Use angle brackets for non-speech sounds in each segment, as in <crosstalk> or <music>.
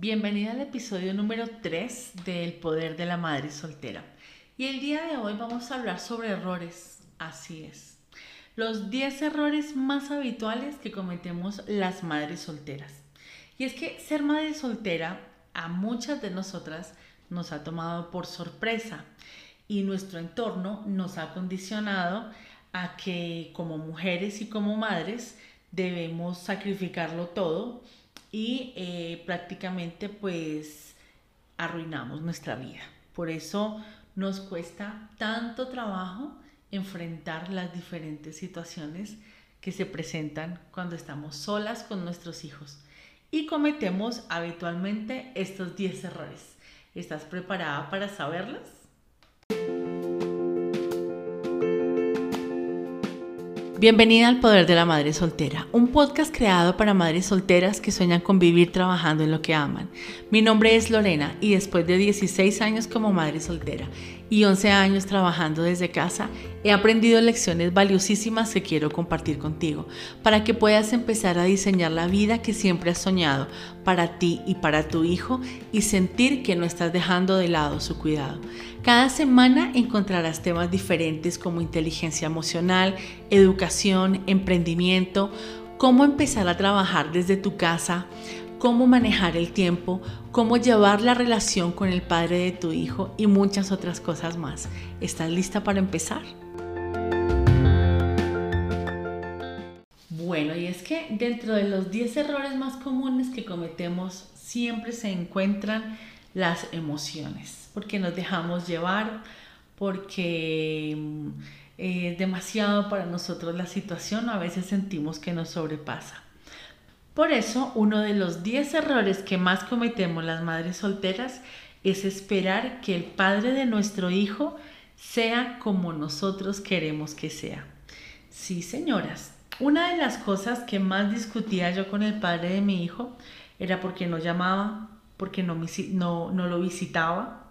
Bienvenida al episodio número 3 del Poder de la Madre Soltera. Y el día de hoy vamos a hablar sobre errores. Así es. Los 10 errores más habituales que cometemos las madres solteras. Y es que ser madre soltera a muchas de nosotras nos ha tomado por sorpresa y nuestro entorno nos ha condicionado a que como mujeres y como madres debemos sacrificarlo todo y eh, prácticamente pues arruinamos nuestra vida. Por eso nos cuesta tanto trabajo enfrentar las diferentes situaciones que se presentan cuando estamos solas con nuestros hijos y cometemos habitualmente estos 10 errores. ¿Estás preparada para saberlos? Bienvenida al Poder de la Madre Soltera, un podcast creado para madres solteras que sueñan con vivir trabajando en lo que aman. Mi nombre es Lorena y después de 16 años como madre soltera y 11 años trabajando desde casa, he aprendido lecciones valiosísimas que quiero compartir contigo para que puedas empezar a diseñar la vida que siempre has soñado para ti y para tu hijo y sentir que no estás dejando de lado su cuidado. Cada semana encontrarás temas diferentes como inteligencia emocional, educación, emprendimiento, cómo empezar a trabajar desde tu casa, cómo manejar el tiempo, cómo llevar la relación con el padre de tu hijo y muchas otras cosas más. ¿Estás lista para empezar? Bueno, y es que dentro de los 10 errores más comunes que cometemos siempre se encuentran las emociones, porque nos dejamos llevar, porque mm, es demasiado para nosotros la situación, a veces sentimos que nos sobrepasa. Por eso, uno de los 10 errores que más cometemos las madres solteras es esperar que el padre de nuestro hijo sea como nosotros queremos que sea. Sí, señoras, una de las cosas que más discutía yo con el padre de mi hijo era porque no llamaba, porque no, lo visitaba.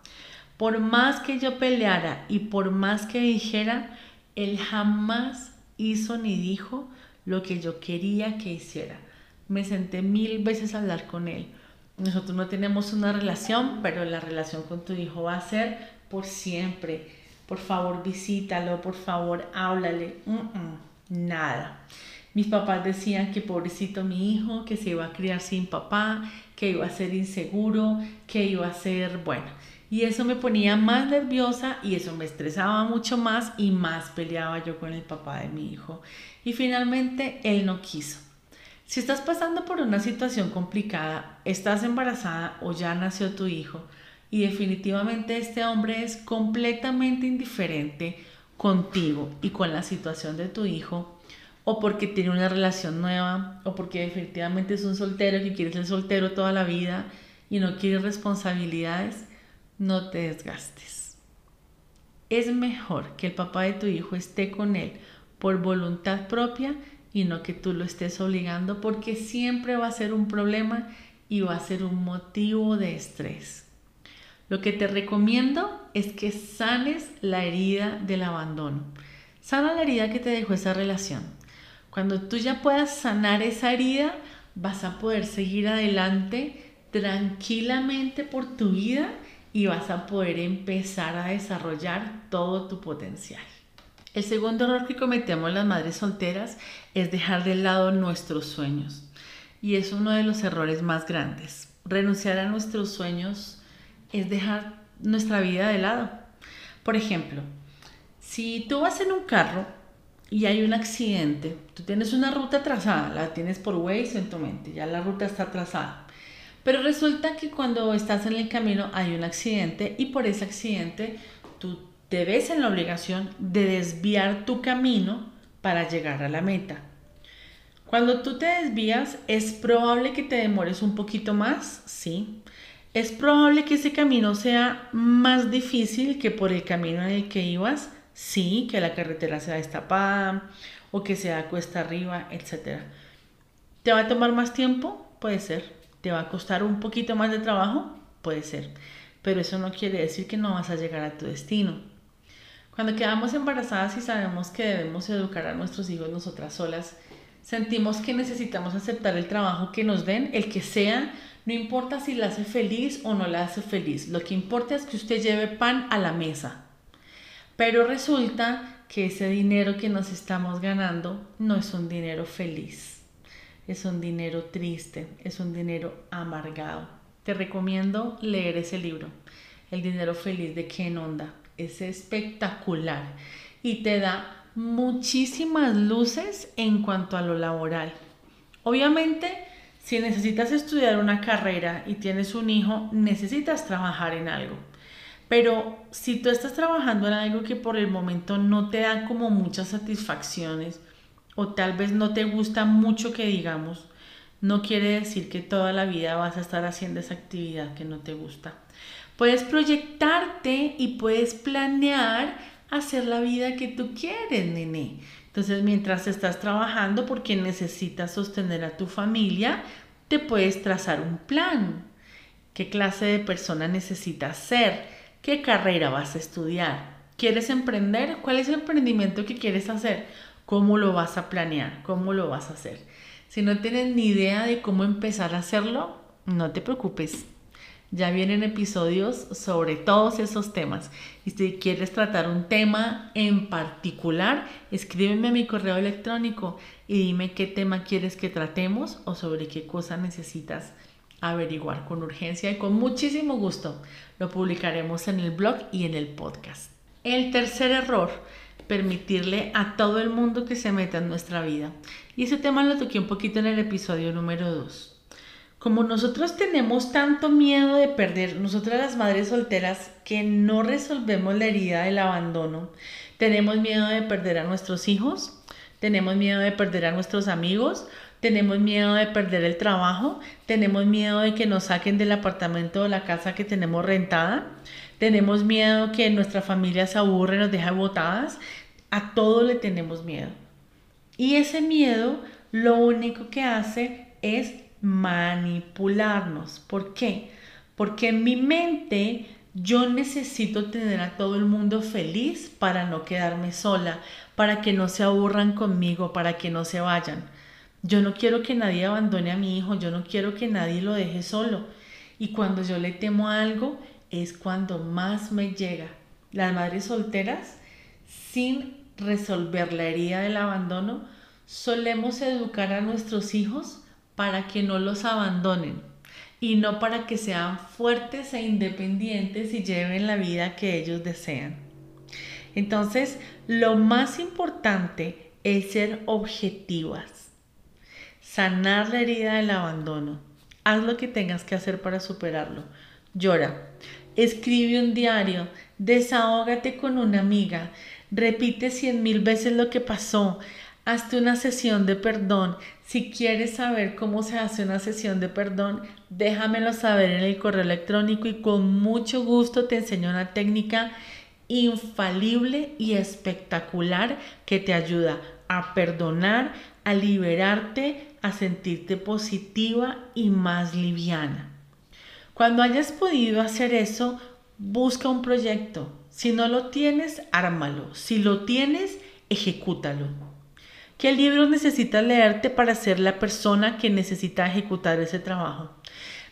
Por más que yo peleara y por más que dijera, él jamás hizo ni dijo lo que yo quería que hiciera me senté mil veces a hablar con él. Nosotros no tenemos una relación, pero la relación con tu hijo va a ser por siempre. Por favor, visítalo, por favor, háblale. nada. Mis papás decían que pobrecito mi hijo, que se iba a criar sin papá, que iba a ser inseguro, que iba a ser, bueno. Y eso me ponía más nerviosa y eso me estresaba mucho más y más peleaba yo con el papá de mi hijo. Y finalmente él no quiso. Si estás pasando por una situación complicada, estás embarazada o ya nació tu hijo y definitivamente este hombre es completamente indiferente contigo y con la situación de tu hijo, o porque tiene una relación nueva, o porque definitivamente es un soltero que quiere ser soltero toda la vida y no quiere responsabilidades, no te desgastes. Es mejor que el papá de tu hijo esté con él por voluntad propia y no que tú lo estés obligando porque siempre va a ser un problema y va a ser un motivo de estrés. Lo que te recomiendo es que sanes la herida del abandono. Sana la herida que te dejó esa relación. Cuando tú ya puedas sanar esa herida, vas a poder seguir adelante tranquilamente por tu vida y vas a poder empezar a desarrollar todo tu potencial. El segundo error que cometemos las madres solteras es dejar de lado nuestros sueños. Y es uno de los errores más grandes. Renunciar a nuestros sueños es dejar nuestra vida de lado. Por ejemplo, si tú vas en un carro y hay un accidente, tú tienes una ruta trazada, la tienes por Waze en tu mente, ya la ruta está trazada. Pero resulta que cuando estás en el camino hay un accidente y por ese accidente tú te ves en la obligación de desviar tu camino para llegar a la meta. Cuando tú te desvías, es probable que te demores un poquito más, sí. Es probable que ese camino sea más difícil que por el camino en el que ibas, sí, que la carretera sea destapada o que sea cuesta arriba, etc. ¿Te va a tomar más tiempo? Puede ser. ¿Te va a costar un poquito más de trabajo? Puede ser. Pero eso no quiere decir que no vas a llegar a tu destino. Cuando quedamos embarazadas y sabemos que debemos educar a nuestros hijos nosotras solas, sentimos que necesitamos aceptar el trabajo que nos den, el que sea, no importa si la hace feliz o no la hace feliz, lo que importa es que usted lleve pan a la mesa. Pero resulta que ese dinero que nos estamos ganando no es un dinero feliz, es un dinero triste, es un dinero amargado. Te recomiendo leer ese libro, El dinero feliz de Ken Onda. Es espectacular y te da muchísimas luces en cuanto a lo laboral. Obviamente, si necesitas estudiar una carrera y tienes un hijo, necesitas trabajar en algo. Pero si tú estás trabajando en algo que por el momento no te da como muchas satisfacciones o tal vez no te gusta mucho que digamos, no quiere decir que toda la vida vas a estar haciendo esa actividad que no te gusta. Puedes proyectarte y puedes planear hacer la vida que tú quieres, nene. Entonces, mientras estás trabajando porque necesitas sostener a tu familia, te puedes trazar un plan. ¿Qué clase de persona necesitas ser? ¿Qué carrera vas a estudiar? ¿Quieres emprender? ¿Cuál es el emprendimiento que quieres hacer? ¿Cómo lo vas a planear? ¿Cómo lo vas a hacer? Si no tienes ni idea de cómo empezar a hacerlo, no te preocupes. Ya vienen episodios sobre todos esos temas. Y si quieres tratar un tema en particular, escríbeme a mi correo electrónico y dime qué tema quieres que tratemos o sobre qué cosa necesitas averiguar con urgencia y con muchísimo gusto. Lo publicaremos en el blog y en el podcast. El tercer error, permitirle a todo el mundo que se meta en nuestra vida. Y ese tema lo toqué un poquito en el episodio número 2. Como nosotros tenemos tanto miedo de perder, nosotras las madres solteras que no resolvemos la herida del abandono, tenemos miedo de perder a nuestros hijos, tenemos miedo de perder a nuestros amigos, tenemos miedo de perder el trabajo, tenemos miedo de que nos saquen del apartamento o la casa que tenemos rentada, tenemos miedo que nuestra familia se aburre, nos deja botadas, a todo le tenemos miedo. Y ese miedo lo único que hace es manipularnos. ¿Por qué? Porque en mi mente yo necesito tener a todo el mundo feliz para no quedarme sola, para que no se aburran conmigo, para que no se vayan. Yo no quiero que nadie abandone a mi hijo, yo no quiero que nadie lo deje solo. Y cuando yo le temo algo, es cuando más me llega. Las madres solteras, sin resolver la herida del abandono, solemos educar a nuestros hijos para que no los abandonen y no para que sean fuertes e independientes y lleven la vida que ellos desean. Entonces, lo más importante es ser objetivas sanar la herida del abandono. Haz lo que tengas que hacer para superarlo. Llora. Escribe un diario. Desahógate con una amiga. Repite cien mil veces lo que pasó. Hazte una sesión de perdón. Si quieres saber cómo se hace una sesión de perdón, déjamelo saber en el correo electrónico y con mucho gusto te enseño una técnica infalible y espectacular que te ayuda a perdonar, a liberarte a sentirte positiva y más liviana. Cuando hayas podido hacer eso, busca un proyecto. Si no lo tienes, ármalo. Si lo tienes, ejecútalo. ¿Qué libros necesitas leerte para ser la persona que necesita ejecutar ese trabajo?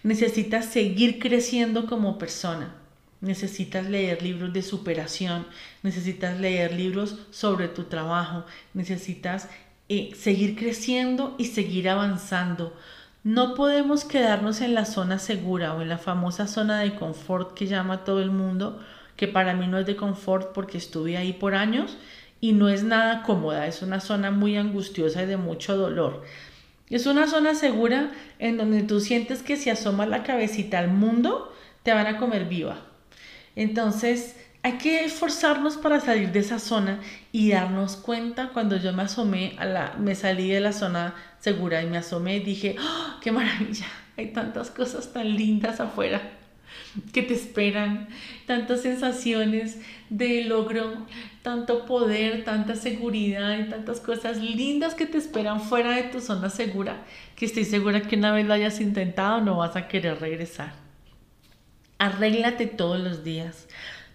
Necesitas seguir creciendo como persona. Necesitas leer libros de superación, necesitas leer libros sobre tu trabajo, necesitas seguir creciendo y seguir avanzando. No podemos quedarnos en la zona segura o en la famosa zona de confort que llama todo el mundo, que para mí no es de confort porque estuve ahí por años y no es nada cómoda, es una zona muy angustiosa y de mucho dolor. Es una zona segura en donde tú sientes que si asomas la cabecita al mundo, te van a comer viva. Entonces, hay que esforzarnos para salir de esa zona y darnos cuenta cuando yo me asomé a la me salí de la zona segura y me asomé y dije ¡Oh, qué maravilla hay tantas cosas tan lindas afuera que te esperan tantas sensaciones de logro tanto poder tanta seguridad y tantas cosas lindas que te esperan fuera de tu zona segura que estoy segura que una vez lo hayas intentado no vas a querer regresar arréglate todos los días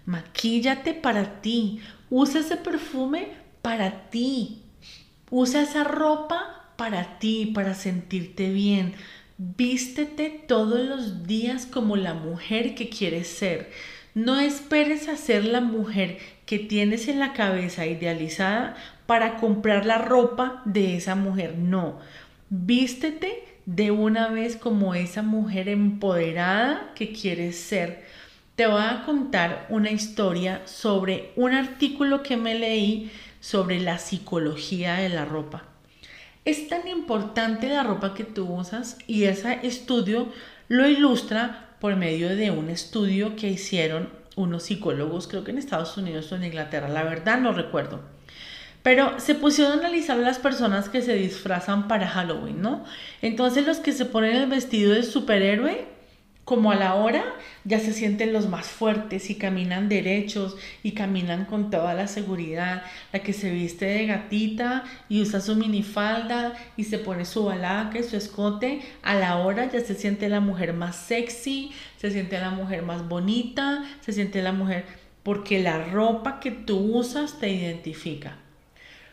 Maquíllate para ti. Usa ese perfume para ti. Usa esa ropa para ti, para sentirte bien. Vístete todos los días como la mujer que quieres ser. No esperes a ser la mujer que tienes en la cabeza idealizada para comprar la ropa de esa mujer. No, vístete de una vez como esa mujer empoderada que quieres ser. Te voy a contar una historia sobre un artículo que me leí sobre la psicología de la ropa. Es tan importante la ropa que tú usas y ese estudio lo ilustra por medio de un estudio que hicieron unos psicólogos, creo que en Estados Unidos o en Inglaterra, la verdad no recuerdo. Pero se pusieron a analizar a las personas que se disfrazan para Halloween, ¿no? Entonces los que se ponen el vestido de superhéroe como a la hora ya se sienten los más fuertes y caminan derechos y caminan con toda la seguridad. La que se viste de gatita y usa su minifalda y se pone su balaca y su escote, a la hora ya se siente la mujer más sexy, se siente la mujer más bonita, se siente la mujer porque la ropa que tú usas te identifica.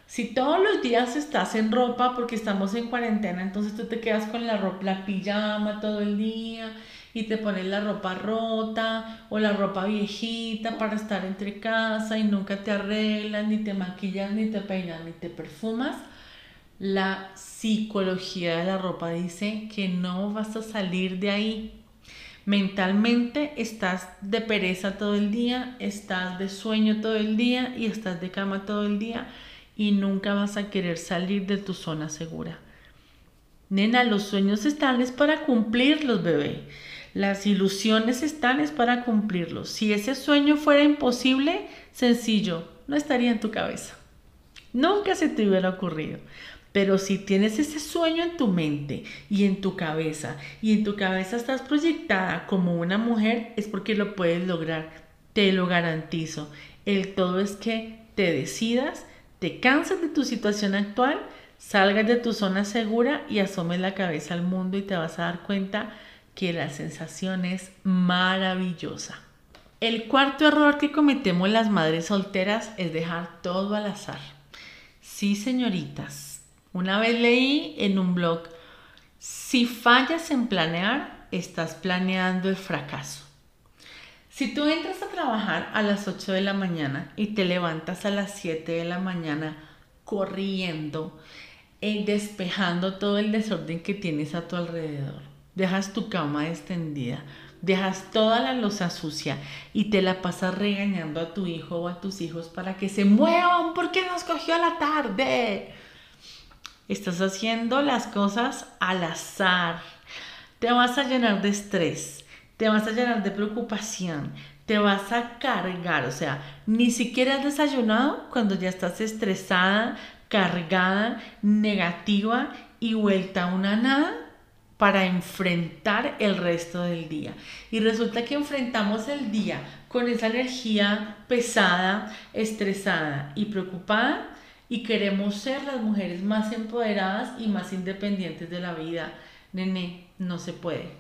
Si todos los días estás en ropa porque estamos en cuarentena, entonces tú te quedas con la ropa, la pijama todo el día y te pones la ropa rota o la ropa viejita para estar entre casa y nunca te arreglas, ni te maquillas, ni te peinas, ni te perfumas, la psicología de la ropa dice que no vas a salir de ahí. Mentalmente estás de pereza todo el día, estás de sueño todo el día y estás de cama todo el día y nunca vas a querer salir de tu zona segura. Nena, los sueños están es para cumplirlos, bebé. Las ilusiones están es para cumplirlos. Si ese sueño fuera imposible, sencillo, no estaría en tu cabeza. Nunca se te hubiera ocurrido. Pero si tienes ese sueño en tu mente y en tu cabeza, y en tu cabeza estás proyectada como una mujer, es porque lo puedes lograr. Te lo garantizo. El todo es que te decidas, te cansas de tu situación actual, salgas de tu zona segura y asomes la cabeza al mundo y te vas a dar cuenta que la sensación es maravillosa. El cuarto error que cometemos las madres solteras es dejar todo al azar. Sí, señoritas. Una vez leí en un blog, si fallas en planear, estás planeando el fracaso. Si tú entras a trabajar a las 8 de la mañana y te levantas a las 7 de la mañana corriendo, y despejando todo el desorden que tienes a tu alrededor, dejas tu cama extendida, dejas toda la losa sucia y te la pasas regañando a tu hijo o a tus hijos para que se muevan porque nos cogió la tarde. Estás haciendo las cosas al azar. Te vas a llenar de estrés, te vas a llenar de preocupación, te vas a cargar, o sea, ni siquiera has desayunado cuando ya estás estresada, cargada, negativa y vuelta a una nada para enfrentar el resto del día. Y resulta que enfrentamos el día con esa energía pesada, estresada y preocupada y queremos ser las mujeres más empoderadas y más independientes de la vida. Nene, no se puede.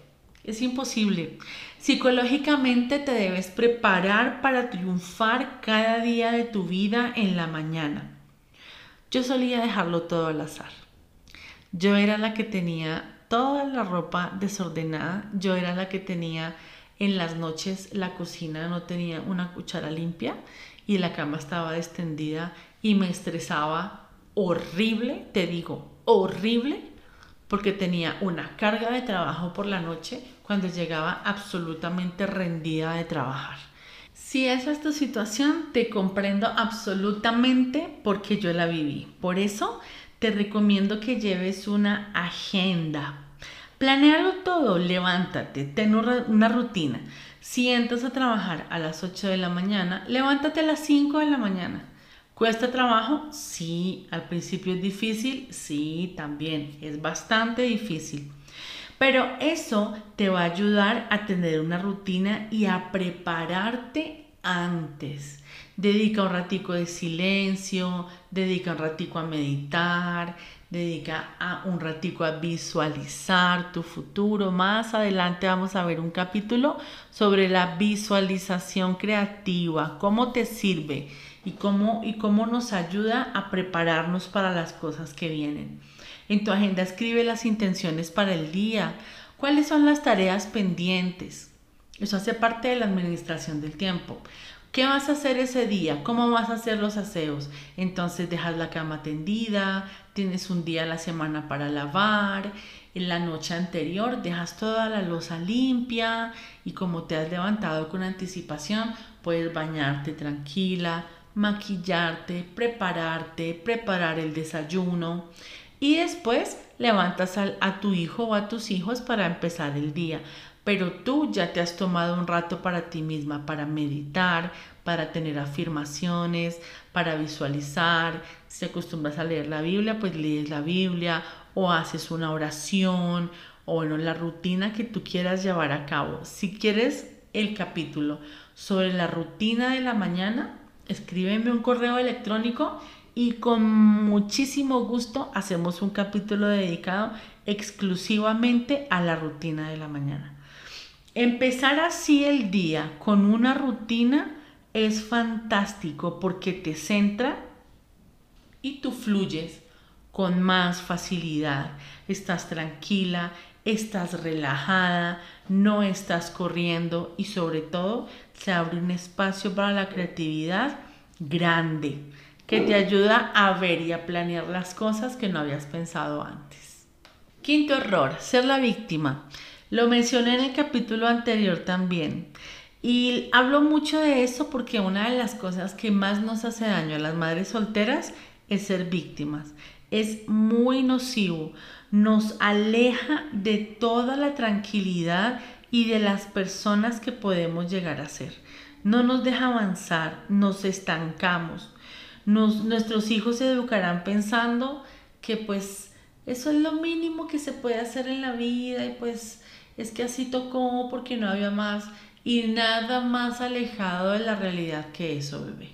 Es imposible. Psicológicamente te debes preparar para triunfar cada día de tu vida en la mañana. Yo solía dejarlo todo al azar. Yo era la que tenía toda la ropa desordenada. Yo era la que tenía en las noches la cocina, no tenía una cuchara limpia y la cama estaba extendida y me estresaba horrible, te digo, horrible, porque tenía una carga de trabajo por la noche cuando llegaba absolutamente rendida de trabajar. Si esa es tu situación, te comprendo absolutamente porque yo la viví. Por eso te recomiendo que lleves una agenda. Planealo todo, levántate, ten una rutina. Si entras a trabajar a las 8 de la mañana, levántate a las 5 de la mañana. ¿Cuesta trabajo? Sí, al principio es difícil, sí, también, es bastante difícil. Pero eso te va a ayudar a tener una rutina y a prepararte antes. Dedica un ratico de silencio, dedica un ratico a meditar, dedica a un ratico a visualizar tu futuro. Más adelante vamos a ver un capítulo sobre la visualización creativa, cómo te sirve y cómo, y cómo nos ayuda a prepararnos para las cosas que vienen. En tu agenda escribe las intenciones para el día. ¿Cuáles son las tareas pendientes? Eso hace parte de la administración del tiempo. ¿Qué vas a hacer ese día? ¿Cómo vas a hacer los aseos? Entonces dejas la cama tendida, tienes un día a la semana para lavar, en la noche anterior dejas toda la losa limpia y como te has levantado con anticipación, puedes bañarte tranquila, maquillarte, prepararte, preparar el desayuno y después levantas a, tu hijo o a tus hijos para empezar el día. Pero tú ya te has tomado un rato para ti misma, para meditar, para tener afirmaciones, para visualizar. Si acostumbras a leer la Biblia, pues lees la Biblia o haces una oración o bueno, la rutina que tú quieras llevar a cabo. Si quieres el capítulo sobre la rutina de la mañana, escríbeme un correo electrónico y con muchísimo gusto hacemos un capítulo dedicado exclusivamente a la rutina de la mañana. Empezar así el día con una rutina es fantástico porque te centra y tú fluyes con más facilidad. Estás tranquila, estás relajada, no estás corriendo y sobre todo se abre un espacio para la creatividad grande que te ayuda a ver y a planear las cosas que no habías pensado antes. Quinto error, ser la víctima. Lo mencioné en el capítulo anterior también. Y hablo mucho de eso porque una de las cosas que más nos hace daño a las madres solteras es ser víctimas. Es muy nocivo, nos aleja de toda la tranquilidad y de las personas que podemos llegar a ser. No nos deja avanzar, nos estancamos. nuestros hijos se educarán pensando que pues eso es lo mínimo que se puede hacer en la vida y pues es que así tocó porque no había más y nada más alejado de la realidad que eso, bebé.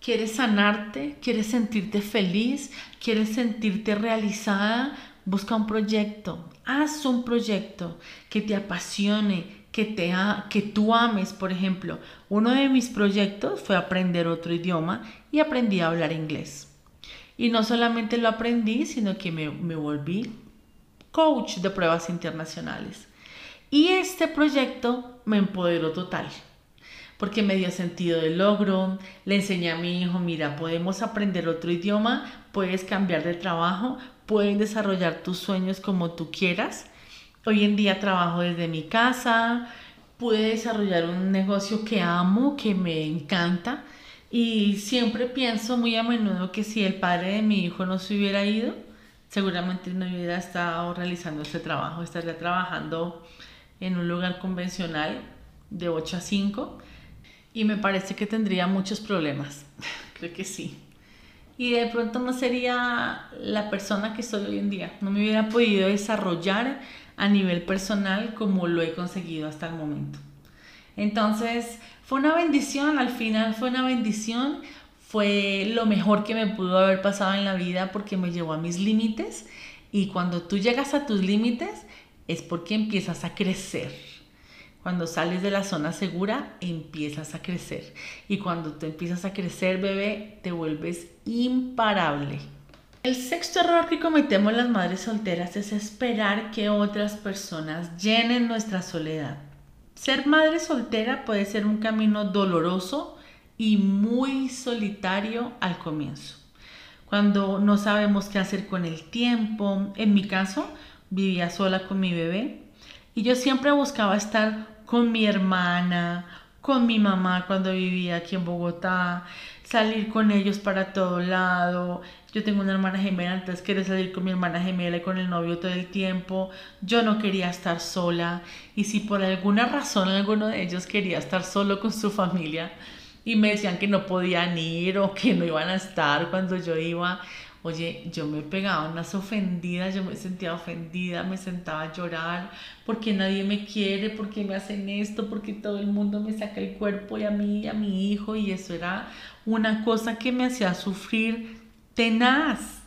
¿Quieres sanarte? ¿Quieres sentirte feliz? ¿Quieres sentirte realizada? Busca un proyecto, haz un proyecto que te apasione, que, te que tú ames. Por ejemplo, uno de mis proyectos fue aprender otro idioma y aprendí a hablar inglés. Y no solamente lo aprendí, sino que me, me volví coach de pruebas internacionales. Y este proyecto me empoderó total porque me dio sentido de logro, le enseñé a mi hijo, mira, podemos aprender otro idioma, puedes cambiar de trabajo, puedes desarrollar tus sueños como tú quieras. Hoy en día trabajo desde mi casa, pude desarrollar un negocio que amo, que me encanta y siempre pienso muy a menudo que si el padre de mi hijo no se hubiera ido, seguramente no hubiera estado realizando este trabajo, estaría trabajando en un lugar convencional de 8 a 5 y me parece que tendría muchos problemas. <laughs> Creo que sí. Y de pronto no sería la persona que soy hoy en día. No me hubiera podido desarrollar a nivel personal como lo he conseguido hasta el momento. Entonces, fue una bendición, al final fue una bendición, fue lo mejor que me pudo haber pasado en la vida porque me llevó a mis límites y cuando tú llegas a tus límites es porque empiezas a crecer cuando sales de la zona segura, empiezas a crecer. Y cuando tú empiezas a crecer, bebé, te vuelves imparable. El sexto error que cometemos las madres solteras es esperar que otras personas llenen nuestra soledad. Ser madre soltera puede ser un camino doloroso y muy solitario al comienzo. Cuando no sabemos qué hacer con el tiempo, en mi caso, vivía sola con mi bebé y yo siempre buscaba estar con mi hermana, con mi mamá cuando vivía aquí en Bogotá, salir con ellos para todo lado. Yo tengo una hermana gemela, entonces quería salir con mi hermana gemela y con el novio todo el tiempo. Yo no quería estar sola. Y si por alguna razón alguno de ellos quería estar solo con su familia y me decían que no podían ir o que no iban a estar cuando yo iba, Oye, yo me pegaba unas ofendidas, yo me sentía ofendida, me sentaba a llorar porque nadie me quiere, porque me hacen esto, porque todo el mundo me saca el cuerpo y a mí y a mi hijo y eso era una cosa que me hacía sufrir tenaz.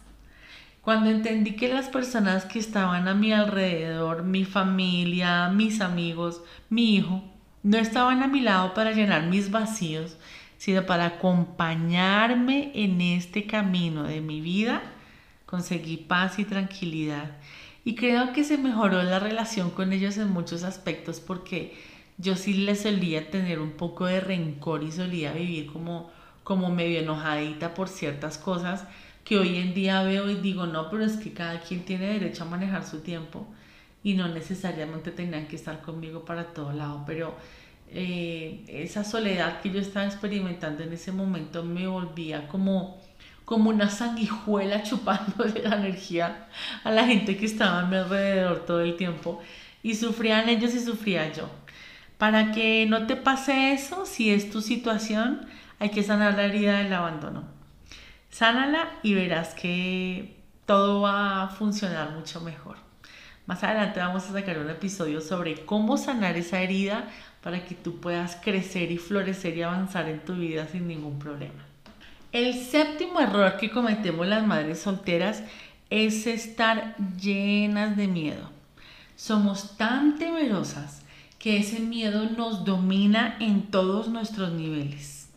Cuando entendí que las personas que estaban a mi alrededor, mi familia, mis amigos, mi hijo, no estaban a mi lado para llenar mis vacíos, sino para acompañarme en este camino de mi vida, conseguí paz y tranquilidad. Y creo que se mejoró la relación con ellos en muchos aspectos porque yo sí les solía tener un poco de rencor y solía vivir como, como medio enojadita por ciertas cosas que hoy en día veo y digo, no, pero es que cada quien tiene derecho a manejar su tiempo y no necesariamente tenían que estar conmigo para todo lado, pero eh, esa soledad que yo estaba experimentando en ese momento me volvía como, como una sanguijuela <laughs> chupando la energía a la gente que estaba a mi alrededor todo el tiempo y sufrían ellos y sufría yo. Para que no te pase eso, si es tu situación, hay que sanar la herida del abandono. Sánala y verás que todo va a funcionar mucho mejor. Más adelante vamos a sacar un episodio sobre cómo sanar esa herida para que tú puedas crecer y florecer y avanzar en tu vida sin ningún problema. El séptimo error que cometemos las madres solteras es estar llenas de miedo. Somos tan temerosas que ese miedo nos domina en todos nuestros niveles.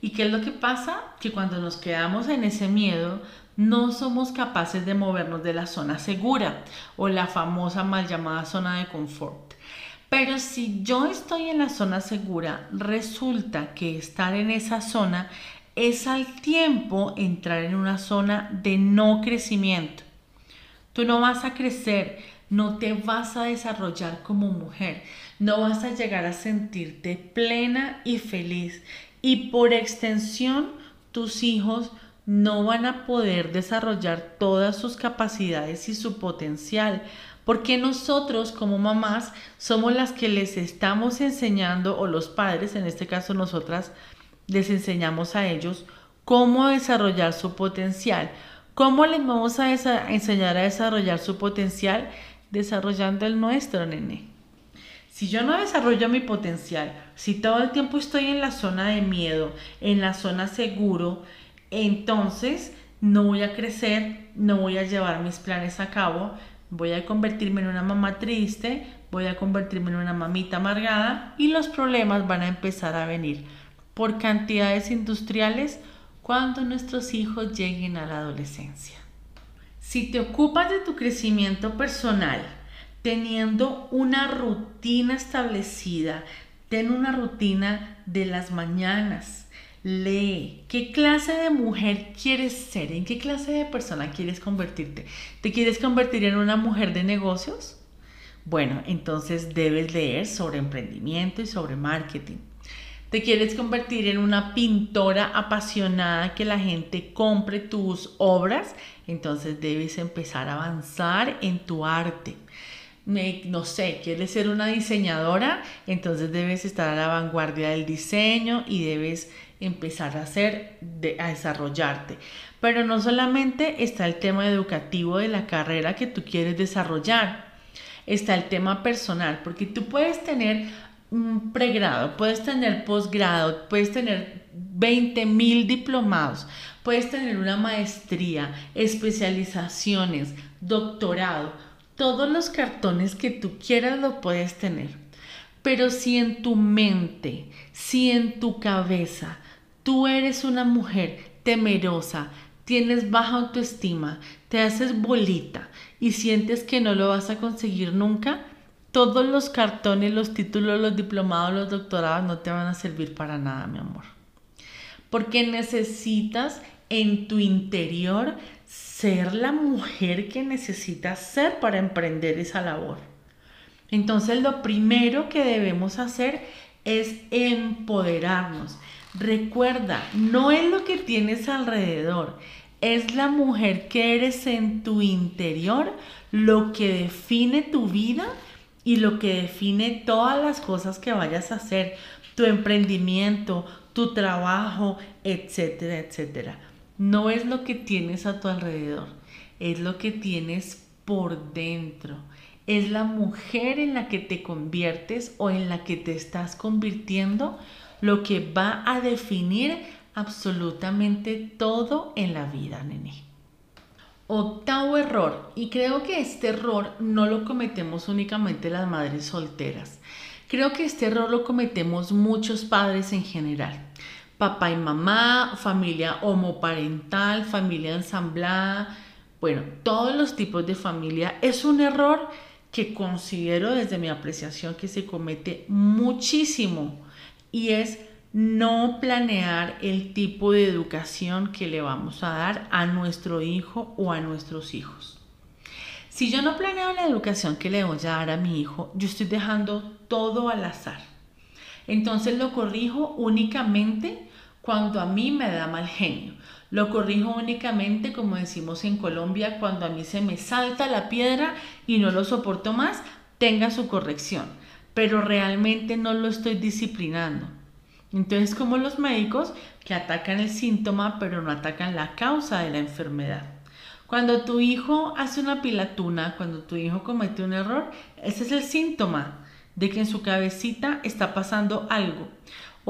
¿Y qué es lo que pasa? Que cuando nos quedamos en ese miedo, no somos capaces de movernos de la zona segura o la famosa mal llamada zona de confort. Pero si yo estoy en la zona segura, resulta que estar en esa zona es al tiempo entrar en una zona de no crecimiento. Tú no vas a crecer, no te vas a desarrollar como mujer, no vas a llegar a sentirte plena y feliz. Y por extensión, tus hijos no van a poder desarrollar todas sus capacidades y su potencial, porque nosotros como mamás somos las que les estamos enseñando, o los padres, en este caso nosotras, les enseñamos a ellos cómo desarrollar su potencial. ¿Cómo les vamos a enseñar a desarrollar su potencial? Desarrollando el nuestro, nene. Si yo no desarrollo mi potencial, si todo el tiempo estoy en la zona de miedo, en la zona seguro, entonces no voy a crecer, no voy a llevar mis planes a cabo, voy a convertirme en una mamá triste, voy a convertirme en una mamita amargada y los problemas van a empezar a venir por cantidades industriales cuando nuestros hijos lleguen a la adolescencia. Si te ocupas de tu crecimiento personal, teniendo una rutina establecida, ten una rutina de las mañanas, Lee. ¿Qué clase de mujer quieres ser? ¿En qué clase de persona quieres convertirte? ¿Te quieres convertir en una mujer de negocios? Bueno, entonces debes leer sobre emprendimiento y sobre marketing. ¿Te quieres convertir en una pintora apasionada que la gente compre tus obras? Entonces debes empezar a avanzar en tu arte. no sé, quieres ser una diseñadora, entonces debes estar a la vanguardia del diseño y debes empezar a hacer, a desarrollarte. Pero no solamente está el tema educativo de la carrera que tú quieres desarrollar, está el tema personal, porque tú puedes tener un pregrado, puedes tener posgrado, puedes tener 20 mil diplomados, puedes tener una maestría, especializaciones, doctorado, todos los cartones que tú quieras lo puedes tener. Pero si en tu mente, si en tu cabeza tú eres una mujer temerosa, tienes baja autoestima, te haces bolita y sientes que no lo vas a conseguir nunca, todos los cartones, los títulos, los diplomados, los doctorados no te van a servir para nada, mi amor. Porque necesitas en tu interior ser la mujer que necesitas ser para emprender esa labor. Entonces lo primero que debemos hacer es empoderarnos. Recuerda, no es lo que tienes alrededor, es la mujer que eres en tu interior lo que define tu vida y lo que define todas las cosas que vayas a hacer, tu emprendimiento, tu trabajo, etcétera, etcétera. No es lo que tienes a tu alrededor, es lo que tienes por dentro. Es la mujer en la que te conviertes o en la que te estás convirtiendo lo que va a definir absolutamente todo en la vida, nene. Octavo error, y creo que este error no lo cometemos únicamente las madres solteras. Creo que este error lo cometemos muchos padres en general. Papá y mamá, familia homoparental, familia ensamblada, Bueno, todos los tipos de familia es un error que considero desde mi apreciación que se comete muchísimo y es no planear el tipo de educación que le vamos a dar a nuestro hijo o a nuestros hijos. Si yo no planeo la educación que le voy a dar a mi hijo, yo estoy dejando todo al azar. Entonces lo corrijo únicamente cuando a mí me da mal genio. Lo corrijo únicamente, como decimos en Colombia, cuando a mí se me salta la piedra y no lo soporto más, tenga su corrección. Pero realmente no lo estoy disciplinando. Entonces, como los médicos que atacan el síntoma, pero no atacan la causa de la enfermedad. Cuando tu hijo hace una pilatuna, cuando tu hijo comete un error, ese es el síntoma de que en su cabecita está pasando algo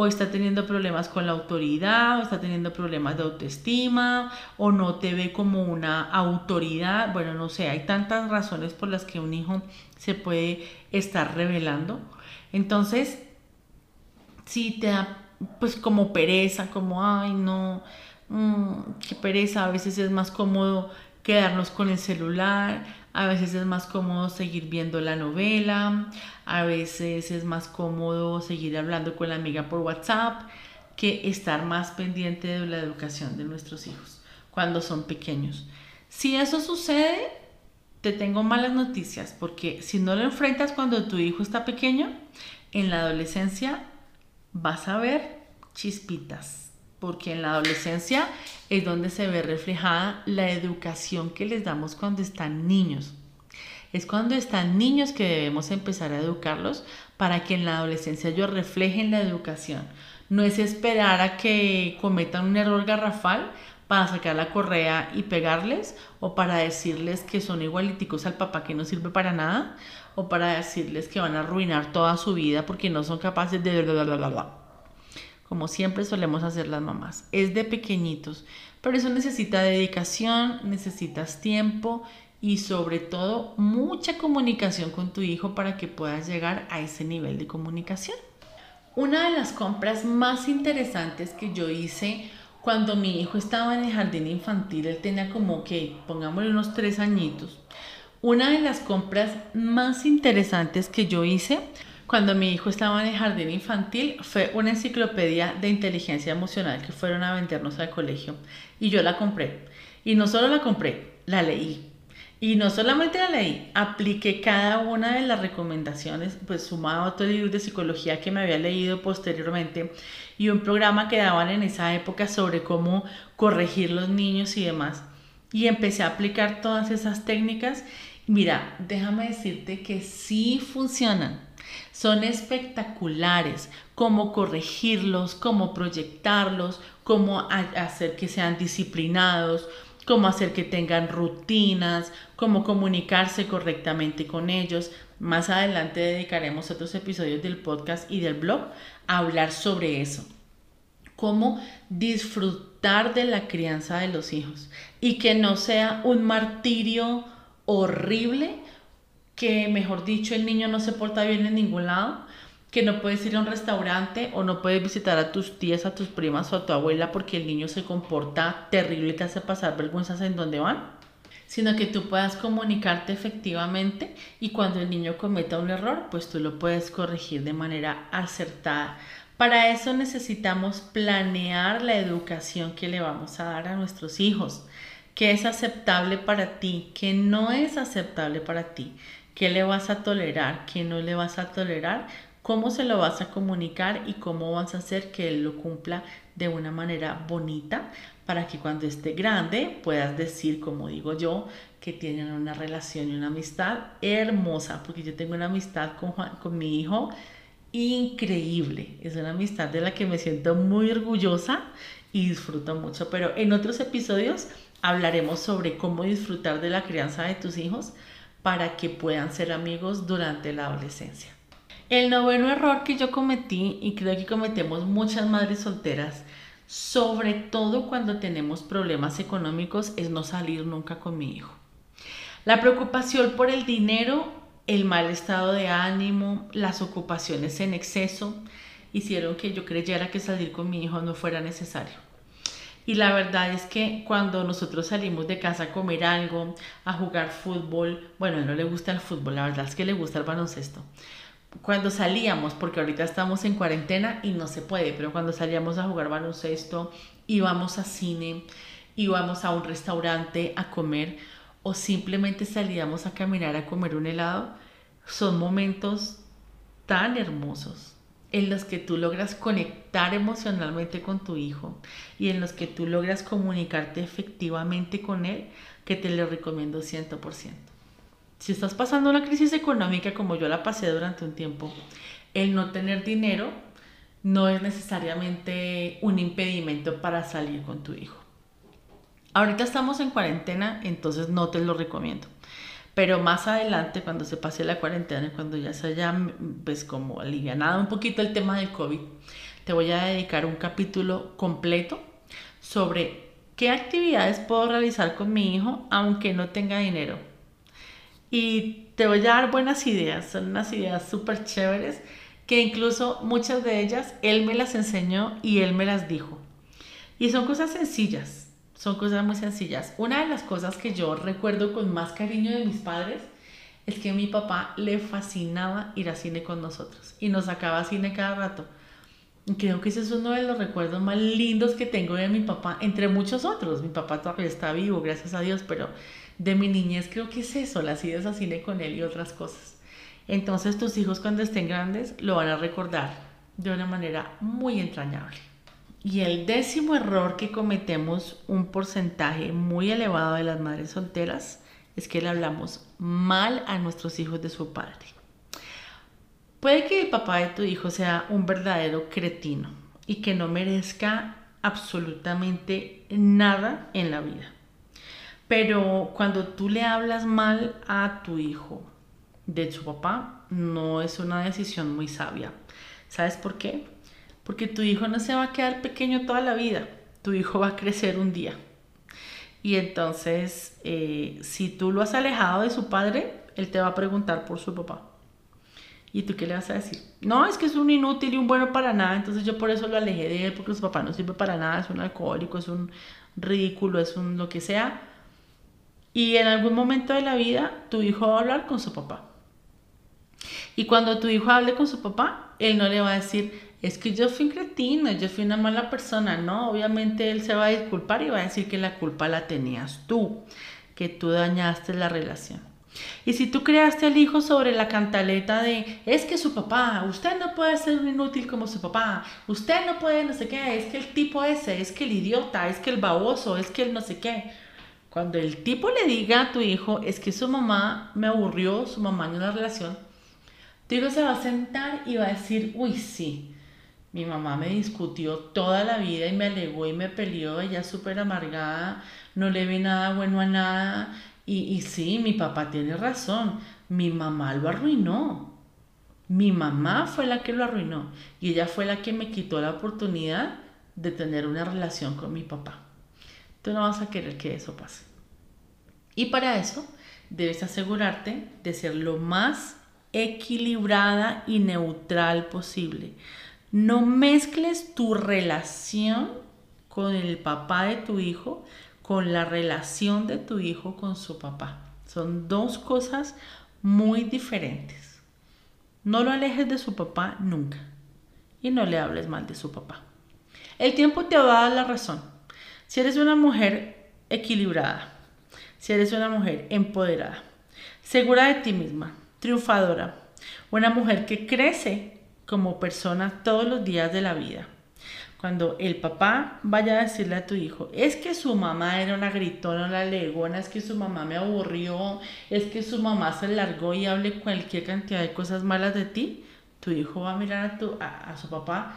o está teniendo problemas con la autoridad, o está teniendo problemas de autoestima, o no te ve como una autoridad. Bueno, no sé, hay tantas razones por las que un hijo se puede estar revelando. Entonces, si te da pues como pereza, como, ay, no, mm, qué pereza, a veces es más cómodo quedarnos con el celular, a veces es más cómodo seguir viendo la novela, a veces es más cómodo seguir hablando con la amiga por WhatsApp que estar más pendiente de la educación de nuestros hijos cuando son pequeños. Si eso sucede, te tengo malas noticias porque si no lo enfrentas cuando tu hijo está pequeño, en la adolescencia vas a ver chispitas porque en la adolescencia es donde se ve reflejada la educación que les damos cuando están niños. Es cuando están niños que debemos empezar a educarlos para que en la adolescencia ellos reflejen la educación. No es esperar a que cometan un error garrafal para sacar la correa y pegarles o para decirles que son igualiticos al papá que no sirve para nada o para decirles que van a arruinar toda su vida porque no son capaces de como siempre solemos hacer las mamás. Es de pequeñitos, pero eso necesita dedicación, necesitas tiempo y sobre todo mucha comunicación con tu hijo para que puedas llegar a ese nivel de comunicación. Una de las compras más interesantes que yo hice cuando mi hijo estaba en el jardín infantil, él tenía como que, pongámosle unos tres añitos, una de las compras más interesantes que yo hice cuando mi hijo estaba en el jardín infantil fue una enciclopedia de inteligencia emocional que fueron a vendernos al colegio y yo la compré. Y no solo la compré, la leí. Y no solamente la leí, apliqué cada una de las recomendaciones, pues sumado a otros libros de psicología que me había leído posteriormente y un programa que daban en esa época sobre cómo corregir los niños y demás. Y empecé a aplicar todas esas técnicas. Mira, déjame decirte que sí funcionan son espectaculares, cómo corregirlos, cómo proyectarlos, cómo hacer que sean disciplinados, cómo hacer que tengan rutinas, cómo comunicarse correctamente con ellos. Más adelante dedicaremos otros episodios del podcast y del blog a hablar sobre eso. Cómo disfrutar de la crianza de los hijos y que no sea un martirio horrible que, mejor dicho, el niño no se porta bien en ningún lado, que no puedes ir a un restaurante o no puedes visitar a tus tías, a tus primas o a tu abuela porque el niño se comporta terrible y te hace pasar vergüenzas en donde van, sino que tú puedas comunicarte efectivamente y cuando el niño cometa un error, pues tú lo puedes corregir de manera acertada. Para eso necesitamos planear la educación que le vamos a dar a nuestros hijos, qué es aceptable para ti, qué no es aceptable para ti qué le vas a tolerar, qué no le vas a tolerar, cómo se lo vas a comunicar y cómo vas a hacer que él lo cumpla de una manera bonita para que cuando esté grande puedas decir, como digo yo, que tienen una relación y una amistad hermosa, porque yo tengo una amistad con, con mi hijo increíble, es una amistad de la que me siento muy orgullosa y disfruto mucho, pero en otros episodios hablaremos sobre cómo disfrutar de la crianza de tus hijos para que puedan ser amigos durante la adolescencia. El noveno error que yo cometí y creo que cometemos muchas madres solteras, sobre todo cuando tenemos problemas económicos, es no salir nunca con mi hijo. La preocupación por el dinero, el mal estado de ánimo, las ocupaciones en exceso hicieron que yo creyera que salir con mi hijo no fuera necesario. Y la verdad es que cuando nosotros salimos de casa a comer algo, a jugar fútbol, bueno, a él no le gusta el fútbol, la verdad es que le gusta el baloncesto. Cuando salíamos, porque ahorita estamos en cuarentena y no se puede, pero cuando salíamos a jugar baloncesto, íbamos a cine, íbamos a un restaurante a comer o simplemente salíamos a caminar a comer un helado, son momentos tan hermosos en los que tú logras conectar emocionalmente con tu hijo y en los que tú logras comunicarte efectivamente con él, que te lo recomiendo 100%. Si estás pasando una crisis económica como yo la pasé durante un tiempo, el no tener dinero no es necesariamente un impedimento para salir con tu hijo. Ahorita estamos en cuarentena, entonces no te lo recomiendo. Pero más adelante, cuando se pase la cuarentena, cuando ya se haya, pues como alivianado un poquito el tema del COVID, te voy a dedicar un capítulo completo sobre qué actividades puedo realizar con mi hijo aunque no tenga dinero. Y te voy a dar buenas ideas, son unas ideas súper chéveres que incluso muchas de ellas él me las enseñó y él me las dijo. Y son cosas sencillas, son cosas muy sencillas. Una de las cosas que yo recuerdo con más cariño de mis padres es que a mi papá le fascinaba ir a cine con nosotros y nos sacaba cine cada rato. Creo que ese es uno de los recuerdos más lindos que tengo de mi papá, entre muchos otros. Mi papá todavía está vivo, gracias a Dios, pero de mi niñez creo que es eso, las idas a cine con él y otras cosas. Entonces tus hijos cuando estén grandes lo van a recordar de una manera muy entrañable. Y el décimo error que cometemos un porcentaje muy elevado de las madres solteras es que le hablamos mal a nuestros hijos de su padre. Puede que el papá de tu hijo sea un verdadero cretino y que no merezca absolutamente nada en la vida. Pero cuando tú le hablas mal a tu hijo de su papá, no es una decisión muy sabia. ¿Sabes por qué? porque tu hijo no se va a quedar pequeño toda la vida, tu hijo va a crecer un día. Y entonces, eh, si tú lo has alejado de su padre, él te va a preguntar por su papá. ¿Y tú qué le vas a decir? No, es que es un inútil y un bueno para nada, entonces yo por eso lo alejé de él, porque su papá no sirve para nada, es un alcohólico, es un ridículo, es un lo que sea. Y en algún momento de la vida, tu hijo va a hablar con su papá. Y cuando tu hijo hable con su papá, él no le va a decir, es que yo fui un cretino, yo fui una mala persona, ¿no? Obviamente él se va a disculpar y va a decir que la culpa la tenías tú, que tú dañaste la relación. Y si tú creaste al hijo sobre la cantaleta de, es que su papá, usted no puede ser un inútil como su papá, usted no puede no sé qué, es que el tipo ese, es que el idiota, es que el baboso, es que el no sé qué. Cuando el tipo le diga a tu hijo, es que su mamá me aburrió, su mamá en una relación, tu hijo se va a sentar y va a decir, uy, sí, mi mamá me discutió toda la vida y me alegó y me peleó, ella súper amargada, no le ve nada bueno a nada. Y, y sí, mi papá tiene razón, mi mamá lo arruinó. Mi mamá fue la que lo arruinó y ella fue la que me quitó la oportunidad de tener una relación con mi papá. No vas a querer que eso pase. Y para eso debes asegurarte de ser lo más equilibrada y neutral posible. No mezcles tu relación con el papá de tu hijo con la relación de tu hijo con su papá. Son dos cosas muy diferentes. No lo alejes de su papá nunca y no le hables mal de su papá. El tiempo te va a dar la razón. Si eres una mujer equilibrada, si eres una mujer empoderada, segura de ti misma, triunfadora, una mujer que crece como persona todos los días de la vida. Cuando el papá vaya a decirle a tu hijo, es que su mamá era una gritona, una legona, es que su mamá me aburrió, es que su mamá se largó y hable cualquier cantidad de cosas malas de ti, tu hijo va a mirar a, tu, a, su papá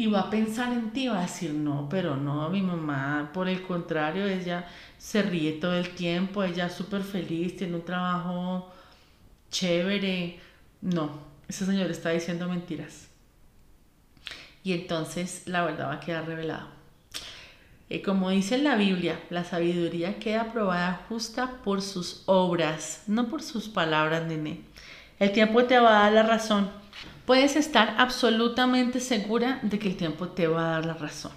y va a pensar en ti, va a decir, no, pero no, mi mamá, por el contrario, ella se ríe todo el tiempo, ella es súper feliz, tiene un trabajo chévere. No, ese señor está diciendo mentiras. Y entonces la verdad va a quedar revelada. Eh, como dice en la Biblia, la sabiduría queda probada justa por sus obras, no por sus palabras, nene. El tiempo te va a dar la razón. Puedes estar absolutamente segura de que el tiempo te va a dar la razón.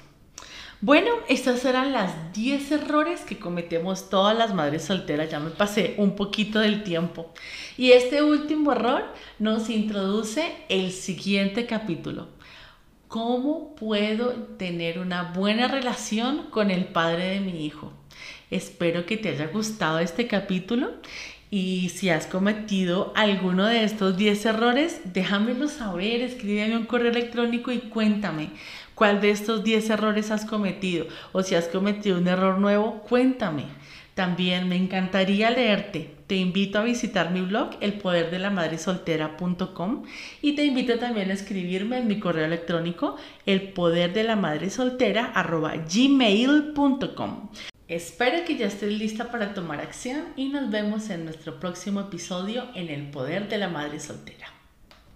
Bueno, estas eran las 10 errores que cometemos todas las madres solteras. Ya me pasé un poquito del tiempo. Y este último error nos introduce el siguiente capítulo. ¿Cómo puedo tener una buena relación con el padre de mi hijo? Espero que te haya gustado este capítulo y si has cometido alguno de estos 10 errores, déjamelo saber, escríbeme un correo electrónico y cuéntame cuál de estos 10 errores has cometido o si has cometido un error nuevo, cuéntame. También me encantaría leerte. Te invito a visitar mi blog, elpoderdelamadresoltera.com y te invito también a escribirme en mi correo electrónico, elpoderdelamadresoltera.gmail.com. Espero que ya estés lista para tomar acción y nos vemos en nuestro próximo episodio en El Poder de la Madre Soltera.